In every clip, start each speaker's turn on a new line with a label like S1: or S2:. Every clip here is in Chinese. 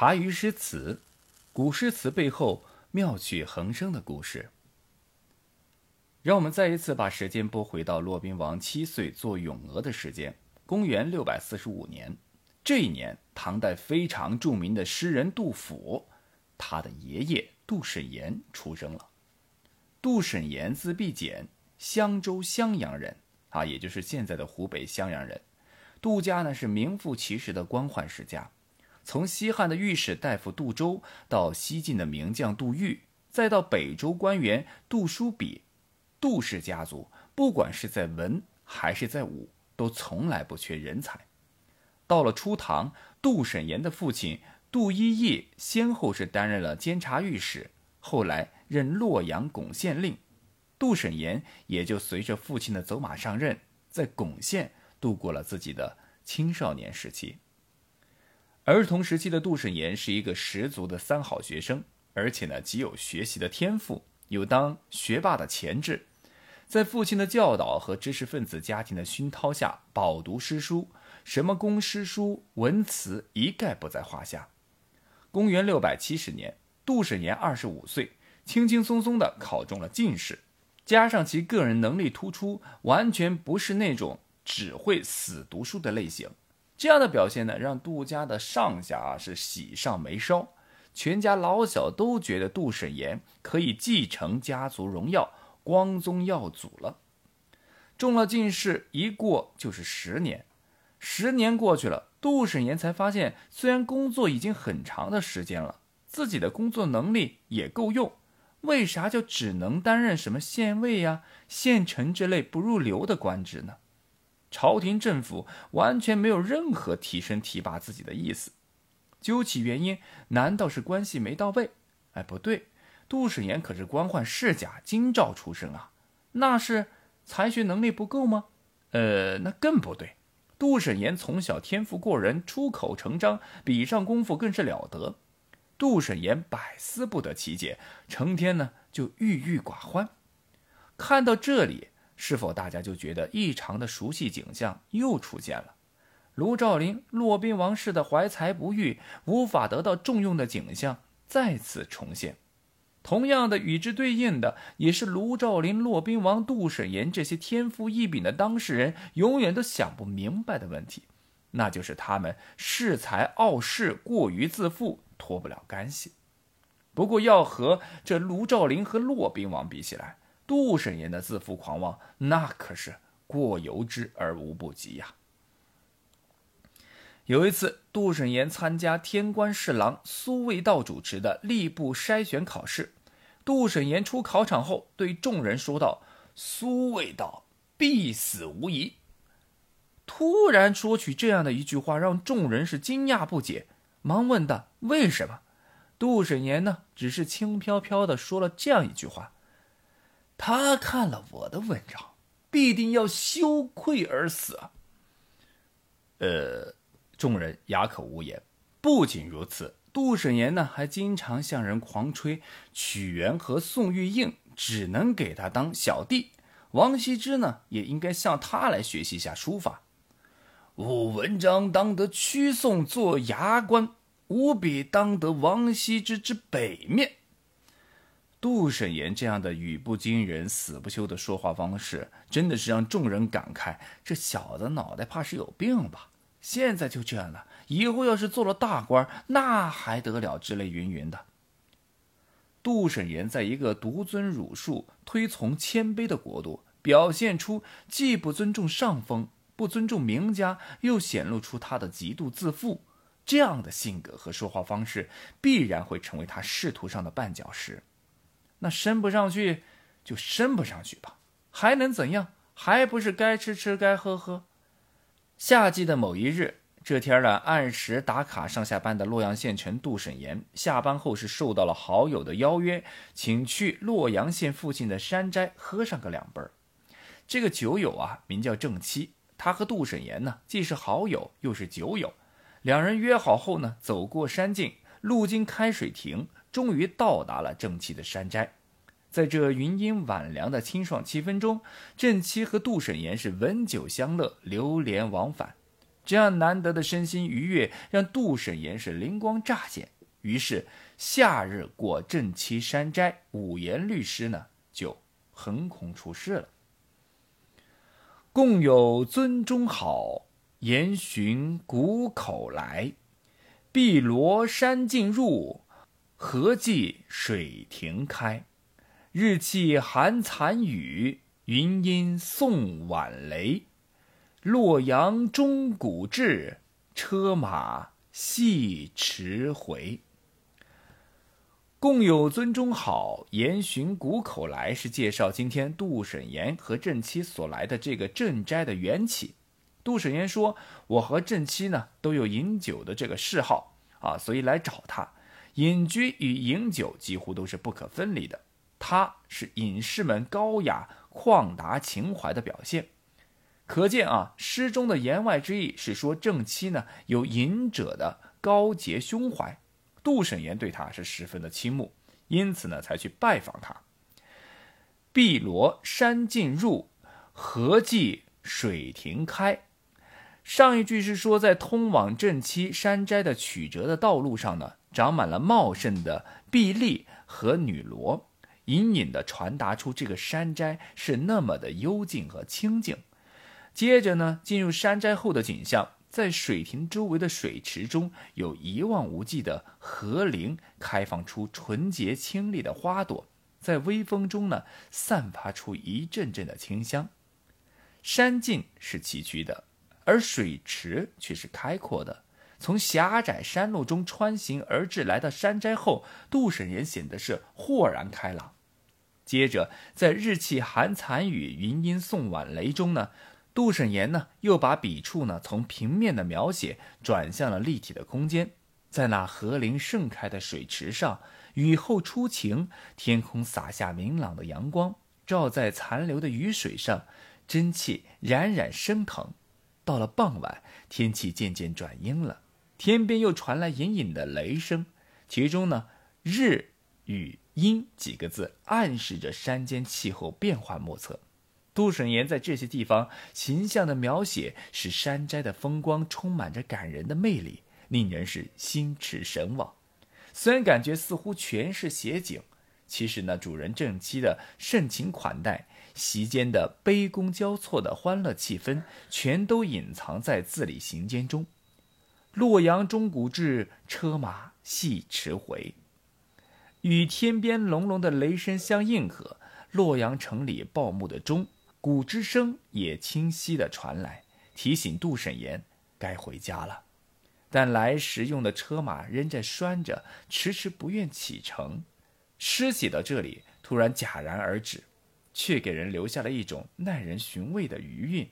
S1: 茶余诗词，古诗词背后妙趣横生的故事。让我们再一次把时间拨回到骆宾王七岁做咏鹅的时间，公元六百四十五年。这一年，唐代非常著名的诗人杜甫，他的爷爷杜审言出生了。杜审言字必简，襄州襄阳人，啊，也就是现在的湖北襄阳人。杜家呢是名副其实的官宦世家。从西汉的御史大夫杜周，到西晋的名将杜预，再到北周官员杜叔比，杜氏家族不管是在文还是在武，都从来不缺人才。到了初唐，杜审言的父亲杜一业先后是担任了监察御史，后来任洛阳巩县令，杜审言也就随着父亲的走马上任，在巩县度过了自己的青少年时期。儿童时期的杜审言是一个十足的三好学生，而且呢，极有学习的天赋，有当学霸的潜质。在父亲的教导和知识分子家庭的熏陶下，饱读诗书，什么公诗书、文辞一概不在话下。公元六百七十年，杜审言二十五岁，轻轻松松的考中了进士，加上其个人能力突出，完全不是那种只会死读书的类型。这样的表现呢，让杜家的上下啊是喜上眉梢，全家老小都觉得杜审言可以继承家族荣耀，光宗耀祖了。中了进士，一过就是十年，十年过去了，杜审言才发现，虽然工作已经很长的时间了，自己的工作能力也够用，为啥就只能担任什么县尉呀、县丞之类不入流的官职呢？朝廷政府完全没有任何提升提拔自己的意思，究其原因，难道是关系没到位？哎，不对，杜审言可是官宦世家京兆出身啊，那是才学能力不够吗？呃，那更不对，杜审言从小天赋过人，出口成章，笔上功夫更是了得。杜审言百思不得其解，成天呢就郁郁寡欢。看到这里。是否大家就觉得异常的熟悉景象又出现了？卢照邻、骆宾王式的怀才不遇、无法得到重用的景象再次重现。同样的，与之对应的也是卢照邻、骆宾王、杜审言这些天赋异禀的当事人永远都想不明白的问题，那就是他们恃才傲世、过于自负，脱不了干系。不过，要和这卢照邻和骆宾王比起来，杜审言的自负狂妄，那可是过犹之而无不及呀。有一次，杜审言参加天官侍郎苏味道主持的吏部筛选考试。杜审言出考场后，对众人说道：“苏味道必死无疑。”突然说起这样的一句话，让众人是惊讶不解，忙问道：“为什么？”杜审言呢，只是轻飘飘的说了这样一句话。他看了我的文章，必定要羞愧而死！呃，众人哑口无言。不仅如此，杜审言呢，还经常向人狂吹屈原和宋玉应只能给他当小弟，王羲之呢，也应该向他来学习一下书法。吾文章当得屈宋做牙关，吾笔当得王羲之之北面。杜审言这样的语不惊人死不休的说话方式，真的是让众人感慨：这小子脑袋怕是有病吧？现在就这样了，以后要是做了大官，那还得了？之类云云的。杜审言在一个独尊儒术、推崇谦卑的国度，表现出既不尊重上峰、不尊重名家，又显露出他的极度自负，这样的性格和说话方式，必然会成为他仕途上的绊脚石。那升不上去，就升不上去吧，还能怎样？还不是该吃吃，该喝喝。夏季的某一日，这天呢，按时打卡上下班的洛阳县城杜审言，下班后是受到了好友的邀约，请去洛阳县附近的山斋喝上个两杯这个酒友啊，名叫郑七，他和杜审言呢，既是好友，又是酒友。两人约好后呢，走过山径，路经开水亭。终于到达了正妻的山斋，在这云阴晚凉的清爽气氛中，正妻和杜审言是闻酒相乐，流连往返。这样难得的身心愉悦，让杜审言是灵光乍现。于是，夏日过正妻山斋，五言律诗呢就横空出世了。共有尊中好，言寻谷口来。碧罗山径入，荷寄水亭开。日气寒残雨，云阴送晚雷。洛阳钟鼓至，车马戏驰回。共有尊中好，言寻谷口来，是介绍今天杜审言和正妻所来的这个镇斋的缘起。杜审言说：“我和正妻呢都有饮酒的这个嗜好啊，所以来找他。隐居与饮酒几乎都是不可分离的。他是隐士们高雅旷达情怀的表现。可见啊，诗中的言外之意是说正妻呢有隐者的高洁胸怀。杜审言对他是十分的倾慕，因此呢才去拜访他。碧罗山径入，荷寄水亭开。上一句是说，在通往正七山斋的曲折的道路上呢，长满了茂盛的碧丽和女萝，隐隐的传达出这个山斋是那么的幽静和清静。接着呢，进入山斋后的景象，在水亭周围的水池中有一望无际的荷林，开放出纯洁清丽的花朵，在微风中呢，散发出一阵阵的清香。山径是崎岖的。而水池却是开阔的。从狭窄山路中穿行而至，来到山斋后，杜审言显得是豁然开朗。接着，在日气寒残雨，云阴送晚雷中呢，杜审言呢又把笔触呢从平面的描写转向了立体的空间。在那荷林盛开的水池上，雨后初晴，天空洒下明朗的阳光，照在残留的雨水上，真气冉冉升腾。到了傍晚，天气渐渐转阴了，天边又传来隐隐的雷声。其中呢，“日”与“阴”几个字暗示着山间气候变化莫测。杜审言在这些地方形象的描写，使山斋的风光充满着感人的魅力，令人是心驰神往。虽然感觉似乎全是写景，其实呢，主人正妻的盛情款待。席间的杯觥交错的欢乐气氛，全都隐藏在字里行间中。洛阳钟鼓至，车马系驰回，与天边隆隆的雷声相应和。洛阳城里报幕的钟鼓之声也清晰地传来，提醒杜审言该回家了。但来时用的车马仍在拴着，迟迟不愿启程。诗写到这里，突然戛然而止。却给人留下了一种耐人寻味的余韵，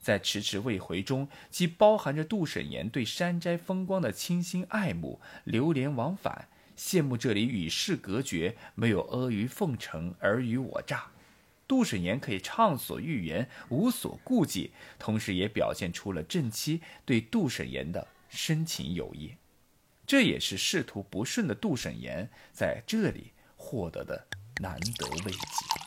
S1: 在迟迟未回中，既包含着杜审言对山斋风光的倾心爱慕、流连往返，羡慕这里与世隔绝，没有阿谀奉承、尔虞我诈。杜审言可以畅所欲言，无所顾忌，同时也表现出了正妻对杜审言的深情友谊。这也是仕途不顺的杜审言在这里获得的难得慰藉。